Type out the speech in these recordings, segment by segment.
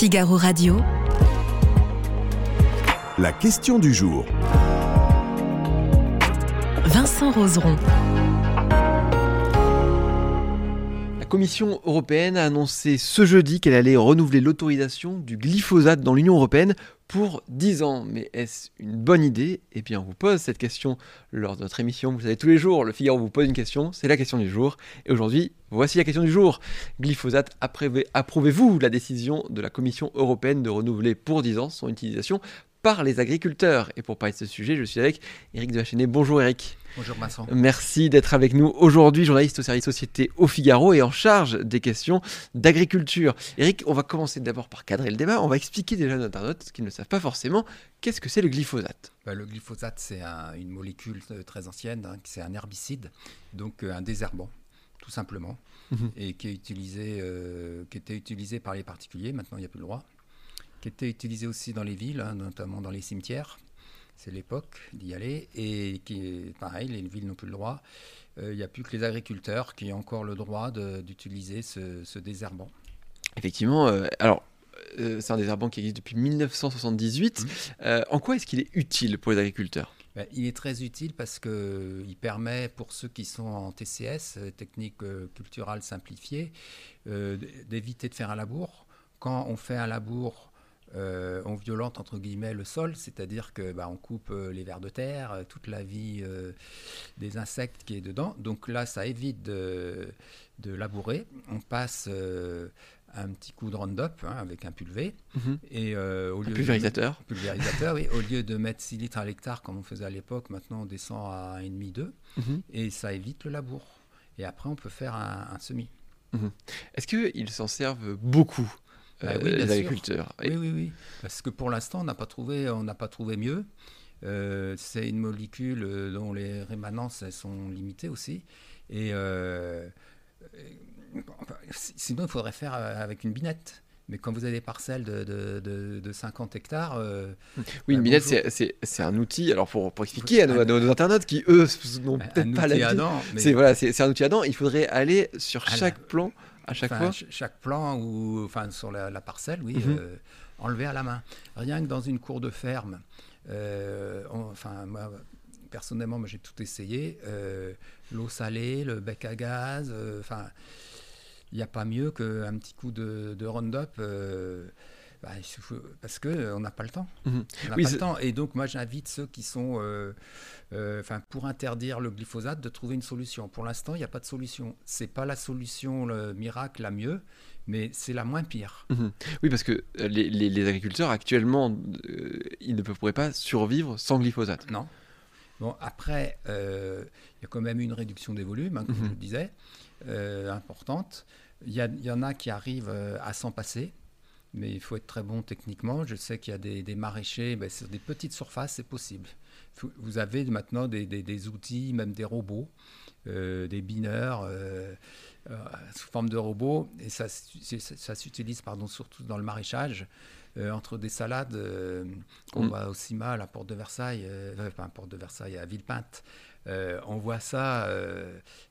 Figaro Radio. La question du jour. Vincent Roseron. La Commission européenne a annoncé ce jeudi qu'elle allait renouveler l'autorisation du glyphosate dans l'Union européenne pour 10 ans. Mais est-ce une bonne idée? Eh bien, on vous pose cette question lors de notre émission. Vous savez, tous les jours, le Figaro vous pose une question, c'est la question du jour. Et aujourd'hui, voici la question du jour. Glyphosate, approuvez-vous la décision de la Commission européenne de renouveler pour 10 ans son utilisation par les agriculteurs. Et pour parler de ce sujet, je suis avec Eric de Bonjour Eric. Bonjour Vincent. Merci d'être avec nous aujourd'hui, journaliste au service société au Figaro et en charge des questions d'agriculture. Eric, on va commencer d'abord par cadrer le débat. On va expliquer déjà à nos internautes qui ne le savent pas forcément qu'est-ce que c'est le glyphosate? Bah, le glyphosate, c'est une molécule euh, très ancienne, hein, c'est un herbicide, donc euh, un désherbant, tout simplement, mhm. et qui, est utilisé, euh, qui était utilisé par les particuliers. Maintenant, il n'y a plus le droit qui était utilisé aussi dans les villes, hein, notamment dans les cimetières. C'est l'époque d'y aller. Et qui pareil, les villes n'ont plus le droit. Euh, il n'y a plus que les agriculteurs qui ont encore le droit d'utiliser ce, désherbant. Effectivement. Euh, alors, euh, c'est un désherbant qui existe depuis 1978. Mmh. en quoi est-ce qu'il est utile pour les agriculteurs? Ben, il est très utile parce qu'il permet, pour ceux qui sont en TCS, technique culturelle simplifiée, d'éviter de faire un labour. Quand on fait un labour euh, on violente entre guillemets le sol, c'est-à-dire que bah, on coupe euh, les vers de terre, euh, toute la vie des insectes qui est dedans. Donc là, ça évite de, labourer. On passe un petit coup de Roundup hein, avec un pulvé mhm. et au lieu pulvérisateur. De, pulvérisateur, oui. Au lieu de mettre 6 litres à l'hectare comme on faisait à l'époque, maintenant on descend à 1,5 2 mhm. et ça évite le labour. Et après, on peut faire un, semis. Mhm. Est-ce qu'ils s'en servent beaucoup? Bah oui, les agriculteurs. Oui, oui, oui. Parce que pour l'instant, on n'a pas trouvé, on n'a pas trouvé mieux. Euh, c'est une molécule euh, dont les rémanences sont limitées aussi. Et euh, sinon, il faudrait faire avec une binette. Mais quand vous avez des parcelles de, de, de, 50 hectares. oui, une bah, binette, c'est un outil. Alors, pour, pour expliquer à nos, internautes qui, eux, n'ont bah, peut-être pas la C'est voilà, un outil à dents. Il faudrait aller sur chaque plan à chaque fois Chaque plan ou enfin, sur la, parcelle, oui, mhm. euh, enlevé à la main. Rien que dans une cour de ferme, euh, enfin, moi, personnellement, moi, j'ai tout essayé. Euh, l'eau salée, le bec à gaz, enfin, il n'y a pas mieux qu'un petit coup de, de Roundup. Bah, parce qu'on euh, n'a pas le temps. Mhm. On n'a pas le temps. Et donc, moi, j'invite ceux qui sont euh, euh, pour interdire le glyphosate de trouver une solution. Pour l'instant, il n'y a pas de solution. C'est pas la solution le miracle la mieux, mais c'est la moins pire. Mhm. Oui, parce que les, les, agriculteurs, actuellement, ils ne pourraient pas survivre sans glyphosate. Non. Bon, après, il y a quand même une réduction des volumes, hein, comme mhm. je le disais, importante. Il y, y, en a qui arrivent à s'en passer mais il faut être très bon techniquement. Je sais qu'il y a des, maraîchers, ben, sur des petites surfaces, c'est possible. Vous avez maintenant des, outils, même des robots, euh, des bineurs euh, euh, sous forme de robots, et ça, ça, s'utilise pardon, surtout dans le maraîchage. entre des salades qu'on mm. voit aussi mal à la Porte de Versailles, enfin à Porte de Versailles, à Villepinte, on voit ça,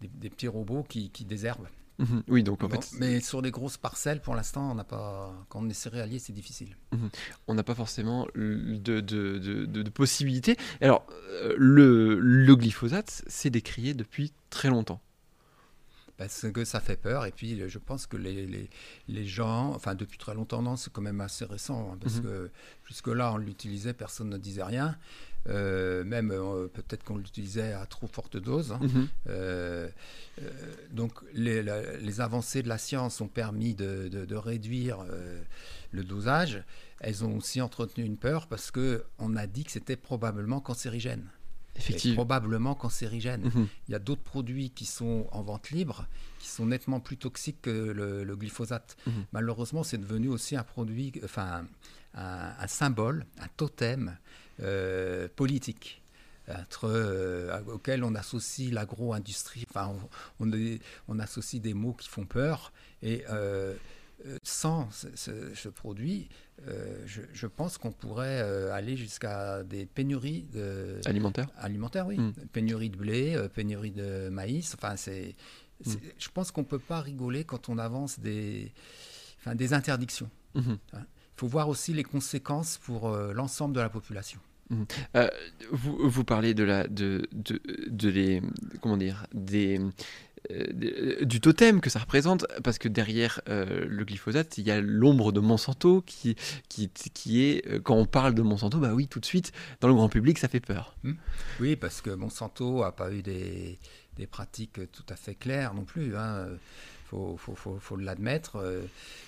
des, petits robots qui, qui désherbent. Mhm. Oui, donc en fait. Mais sur les grosses parcelles, pour l'instant, on n'a pas. Quand on est céréalier, c'est difficile. Mhm. On n'a pas forcément de, de, de, de possibilités. Alors, euh, le, le glyphosate, c'est décrié depuis très longtemps. Parce que ça fait peur. Et puis, je pense que les, les, les gens, enfin, depuis très longtemps, non, c'est quand même assez récent. Hein, parce mhm. que jusque-là, on l'utilisait, personne ne disait rien. Euh, même euh, peut-être qu'on l'utilisait à trop forte dose. Hein. Mhm. Euh, donc les, les, avancées de la science ont permis de, de, réduire le dosage. Elles ont aussi entretenu une peur parce que on a dit que c'était probablement cancérigène. Effectivement. Probablement cancérigène. Mhm. Il y a d'autres produits qui sont en vente libre qui sont nettement plus toxiques que le, glyphosate. Mhm. Malheureusement, c'est devenu aussi un produit, enfin un symbole, un totem euh, politique entre, euh, auquel on associe l'agro-industrie, enfin, on, on, associe des mots qui font peur. Et euh, sans ce, produit, je, pense qu'on pourrait aller jusqu'à des pénuries de, alimentaires. Alimentaires, oui. Hmm. Pénurie de blé, pénurie de maïs. Enfin, c'est, hmm. je pense qu'on ne peut pas rigoler quand on avance des enfin, des interdictions. Mhm. Il faut voir aussi les conséquences pour euh, l'ensemble de la population. Euh, vous, vous parlez de la, de, de, de les, comment dire, des, euh, du totem que ça représente, parce que derrière euh, le glyphosate, il y a l'ombre de Monsanto qui, qui, qui est, quand on parle de Monsanto, bah oui, tout de suite, dans le grand public, ça fait peur. Oui, parce que Monsanto n'a pas eu des, des pratiques tout à fait claires non plus. Il faut, faut, faut- faut l'admettre.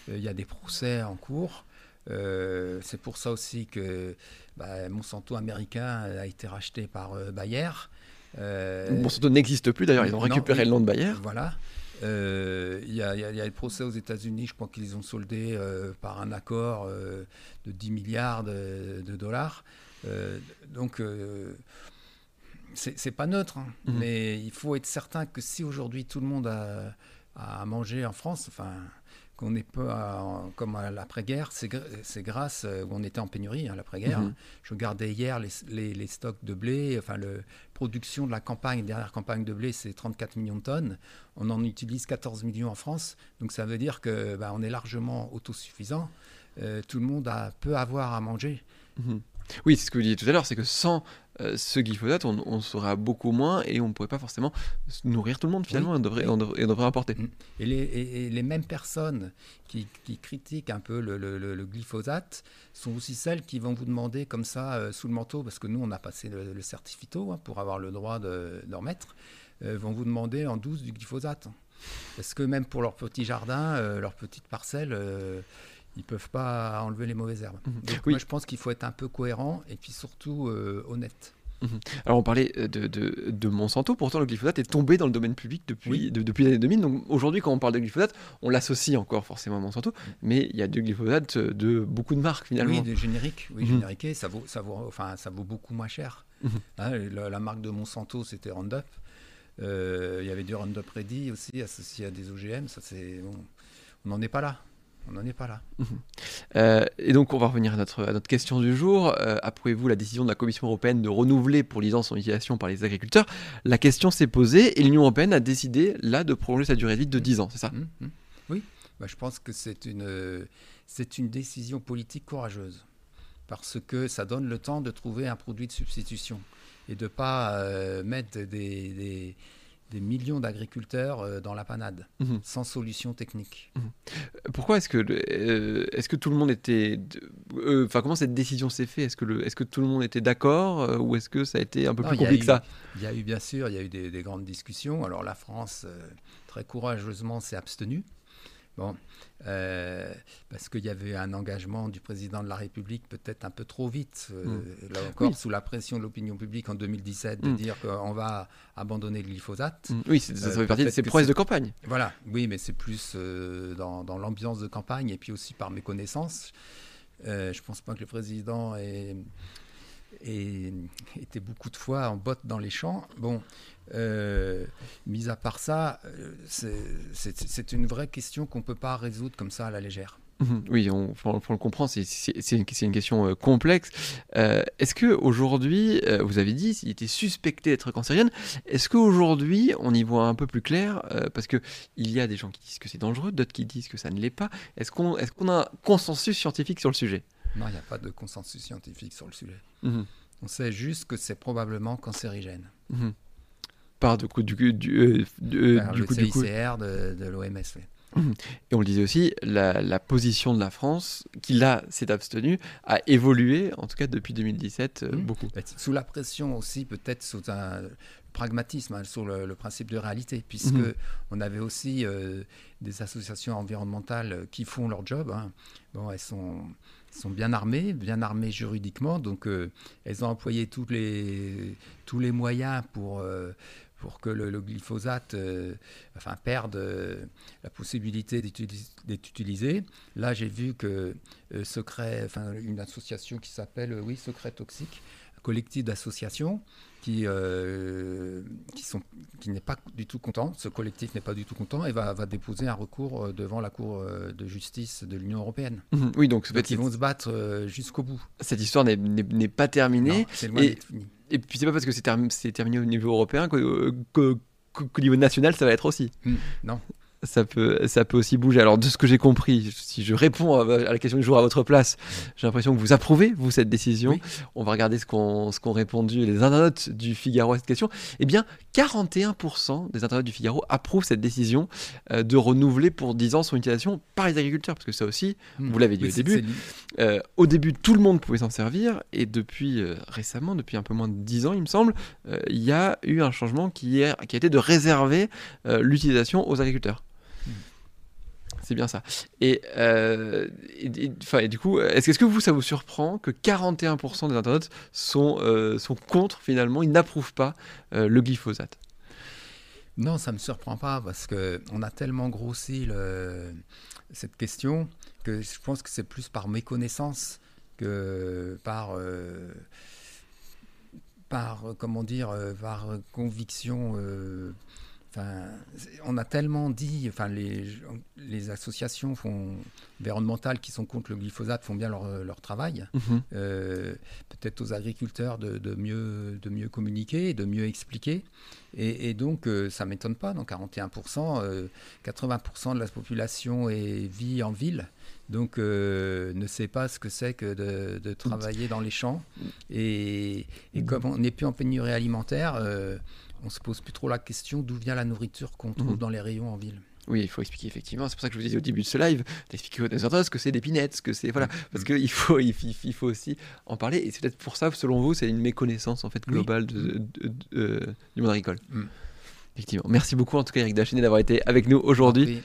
Il y a des procès en cours. Euh, c'est pour ça aussi que bah, Monsanto américain a été racheté par euh, Bayer. Euh, Monsanto n'existe plus, d'ailleurs, ils ont non, récupéré oui. le nom de Bayer. Voilà. Euh, Il y, a, y y le procès aux États-Unis, je crois qu'ils ont soldé euh, par un accord euh, de 10 milliards de, de dollars. Donc, c'est c'est pas neutre, hein. Mhm. mais il faut être certain que si aujourd'hui tout le monde a, a à manger en France, enfin, qu'on n'est pas en- comme à l'après-guerre, c'est gr- c'est grâce, euh, où on était en pénurie, à l'après-guerre. Mhm. Je regardais hier les, les- les stocks de blé, enfin, la production de la campagne, dernière campagne de blé, c'est 34 millions de tonnes. On en utilise 14 millions en France. Donc ça veut dire que bah, on est largement autosuffisant. Euh, tout le monde a, peut avoir à manger. Mhm. Oui, c'est ce que vous disiez tout à l'heure, c'est que sans euh, ce glyphosate, on, on sera beaucoup moins et on ne pourrait pas forcément nourrir tout le monde finalement, Oui, on, devrait, on, devrait, on devrait importer. Mm. Et les, et- et les mêmes personnes qui, qui critiquent un peu le, le- le- le glyphosate sont aussi celles qui vont vous demander comme ça euh, sous le manteau, parce que nous on a passé le, le certificat hein, pour avoir le droit de, d'en mettre, euh, vont vous demander en douce du glyphosate. Parce que même pour leur petit jardin, euh, leur petite parcelle, euh, ils peuvent pas enlever les mauvaises herbes. Mhm. Donc Oui. moi je pense qu'il faut être un peu cohérent et puis surtout euh, honnête. Alors on parlait euh, de, de, de Monsanto, pourtant le glyphosate est tombé dans le domaine public depuis, Oui. de- depuis les années 2000. Donc aujourd'hui quand on parle de glyphosate, on l'associe encore forcément à Monsanto, mais il y a du glyphosate euh, de beaucoup de marques finalement. Oui, des génériques, oui, Mhm. génériqués, ça vaut, ça vaut, enfin, ça vaut beaucoup moins cher. Mhm. Hein, la, la marque de Monsanto, c'était Roundup. Euh, Il y avait du Roundup Ready aussi, associé à des OGM. Ça, c'est bon, on n'en est pas là. On n'en est pas là. Euh, et donc on va revenir à notre, à notre question du jour. Euh, Approuvez-vous la décision de la Commission européenne de renouveler pour 10 ans son utilisation par les agriculteurs? La question s'est posée et l'Union européenne a décidé là de prolonger sa durée de vie de 10 ans, c'est ça? Hum, hum. Oui, Bah, je pense que c'est une, euh, une décision politique courageuse. Parce que ça donne le temps de trouver un produit de substitution et de ne pas mettre des, des- des millions d'agriculteurs euh, dans la panade, Mhm. sans solution technique. Pourquoi est-ce que, euh, est-ce que tout le monde était. euh, Enfin, comment cette décision s'est faite? Est-ce que, le- est-ce que tout le monde était d'accord euh, ou est-ce que ça a été un peu Non, plus compliqué que ça? Il y a eu bien sûr, il y a eu des, des grandes discussions. Alors la France, très courageusement, s'est abstenue. Bon, euh, parce qu'il y avait un engagement du président de la République peut-être un peu trop vite, euh, là encore Oui. sous la pression de l'opinion publique en 2017, de Mm. dire qu'on va abandonner le glyphosate. Mm, Oui, ça Euh, fait partie de ses promesses de campagne. Voilà, oui, mais c'est plus euh, dans, dans l'ambiance de campagne et puis aussi par mes connaissances. Euh, je pense pas que le président ait, ait été beaucoup de fois en botte dans les champs. Bon, euh, mis à part ça, euh, c'est- une vraie question qu'on peut pas résoudre comme ça à la légère. Mhm, Oui, on, faut, faut le comprendre, c'est- une, question euh, complexe. Euh, est-ce que aujourd'hui, euh, vous avez dit, s'il était suspecté d'être cancérigène, est-ce qu'aujourd'hui, on y voit un peu plus clair Parce que il y a des gens qui disent que c'est dangereux, d'autres qui disent que ça ne l'est pas. Est-ce qu'on est qu'on a un consensus scientifique sur le sujet? Non, il n'y a pas de consensus scientifique sur le sujet. Mhm, On sait juste que c'est probablement cancérigène. mhm. Par du coup, du, du, du, euh, Par du le coup, de, de l'OMS. oui. Et on le disait aussi, la, la position de la France, qui là s'est abstenue, a évolué, en tout cas depuis 2017, euh, Mhm. beaucoup. Bah, Sous la pression aussi, peut-être sous un pragmatisme, hein, sur le, le principe de réalité, puisque Mhm. on avait aussi euh, des associations environnementales qui font leur job. hein. Bon, elles sont, sont bien armées, bien armées juridiquement, donc euh, elles ont employé tous les, tous les moyens pour, euh, pour que le, glyphosate euh, enfin, perde euh, la possibilité d'être utilisé. Là, j'ai vu que euh, Secret, enfin, une association qui s'appelle, oui, Secret Toxique, collectif d'associations qui, euh, qui, sont, qui n'est pas du tout content. Ce collectif n'est pas du tout content et va, va déposer un recours euh, devant la Cour euh, de justice de l'Union européenne. Mhm. Oui, donc, Donc ils vont se battre jusqu'au bout. cette histoire n'est- n'est n'est pas terminée. Non, C'est loin et- d'être fini. Et puis c'est pas parce que c'est term- c'est terminé au niveau européen qu'au que- que- qu'au niveau national ça va être aussi. Hmm, non. Ça peut, ça peut aussi bouger. Alors de ce que j'ai compris, si je réponds à, la question du jour à votre place, j'ai l'impression que vous approuvez, vous, cette décision. On va regarder ce qu'ont qu'ont répondu les internautes du Figaro à cette question. Eh bien, 41% des internautes du Figaro approuvent cette décision euh, de renouveler pour 10 ans son utilisation par les agriculteurs. Parce que ça aussi, Hmm. vous l'avez dit Oui, au début, euh, au début, tout le monde pouvait s'en servir, et depuis euh, récemment, depuis un peu moins de 10 ans, il me semble, il y a eu un changement qui, est, qui a été de réserver l'utilisation aux agriculteurs. C'est bien ça. Et, euh, du coup, est-ce est-ce que vous, ça vous surprend que 41% des internautes sont, euh, sont contre finalement, ils n'approuvent pas euh, le glyphosate? Non, ça ne me surprend pas parce qu'on a tellement grossi cette question que je pense que c'est plus par méconnaissance que par, euh, par euh, comment dire, euh, par euh, conviction. euh, Enfin, on a tellement dit, enfin, les, les associations font, environnementales qui sont contre le glyphosate font bien leur, leur travail. Mhm. Euh, peut-être aux agriculteurs de, de mieux, de mieux communiquer, de mieux expliquer. Et, et donc, euh, ça ne m'étonne pas, dans 41%, euh, 80% de la population est, vit en ville, donc euh, ne sait pas ce que c'est que de, de travailler dans les champs. Et, et comme on n'est plus en pénurie alimentaire, euh, on se pose plus trop la question d'où vient la nourriture qu'on trouve Mhm. dans les rayons en ville. Oui, il faut expliquer effectivement. C'est pour ça que je vous disais au début de ce live, d'expliquer aux internautes ce que c'est des pinettes, ce que c'est voilà, parce qu'il faut, il, faut aussi en parler. Et c'est peut-être pour ça, selon vous, c'est une méconnaissance en fait Oui. globale de- de- de- euh, du monde agricole. Mm. Effectivement. Merci beaucoup en tout cas Eric Dachenet d'avoir été avec nous aujourd'hui. Oui.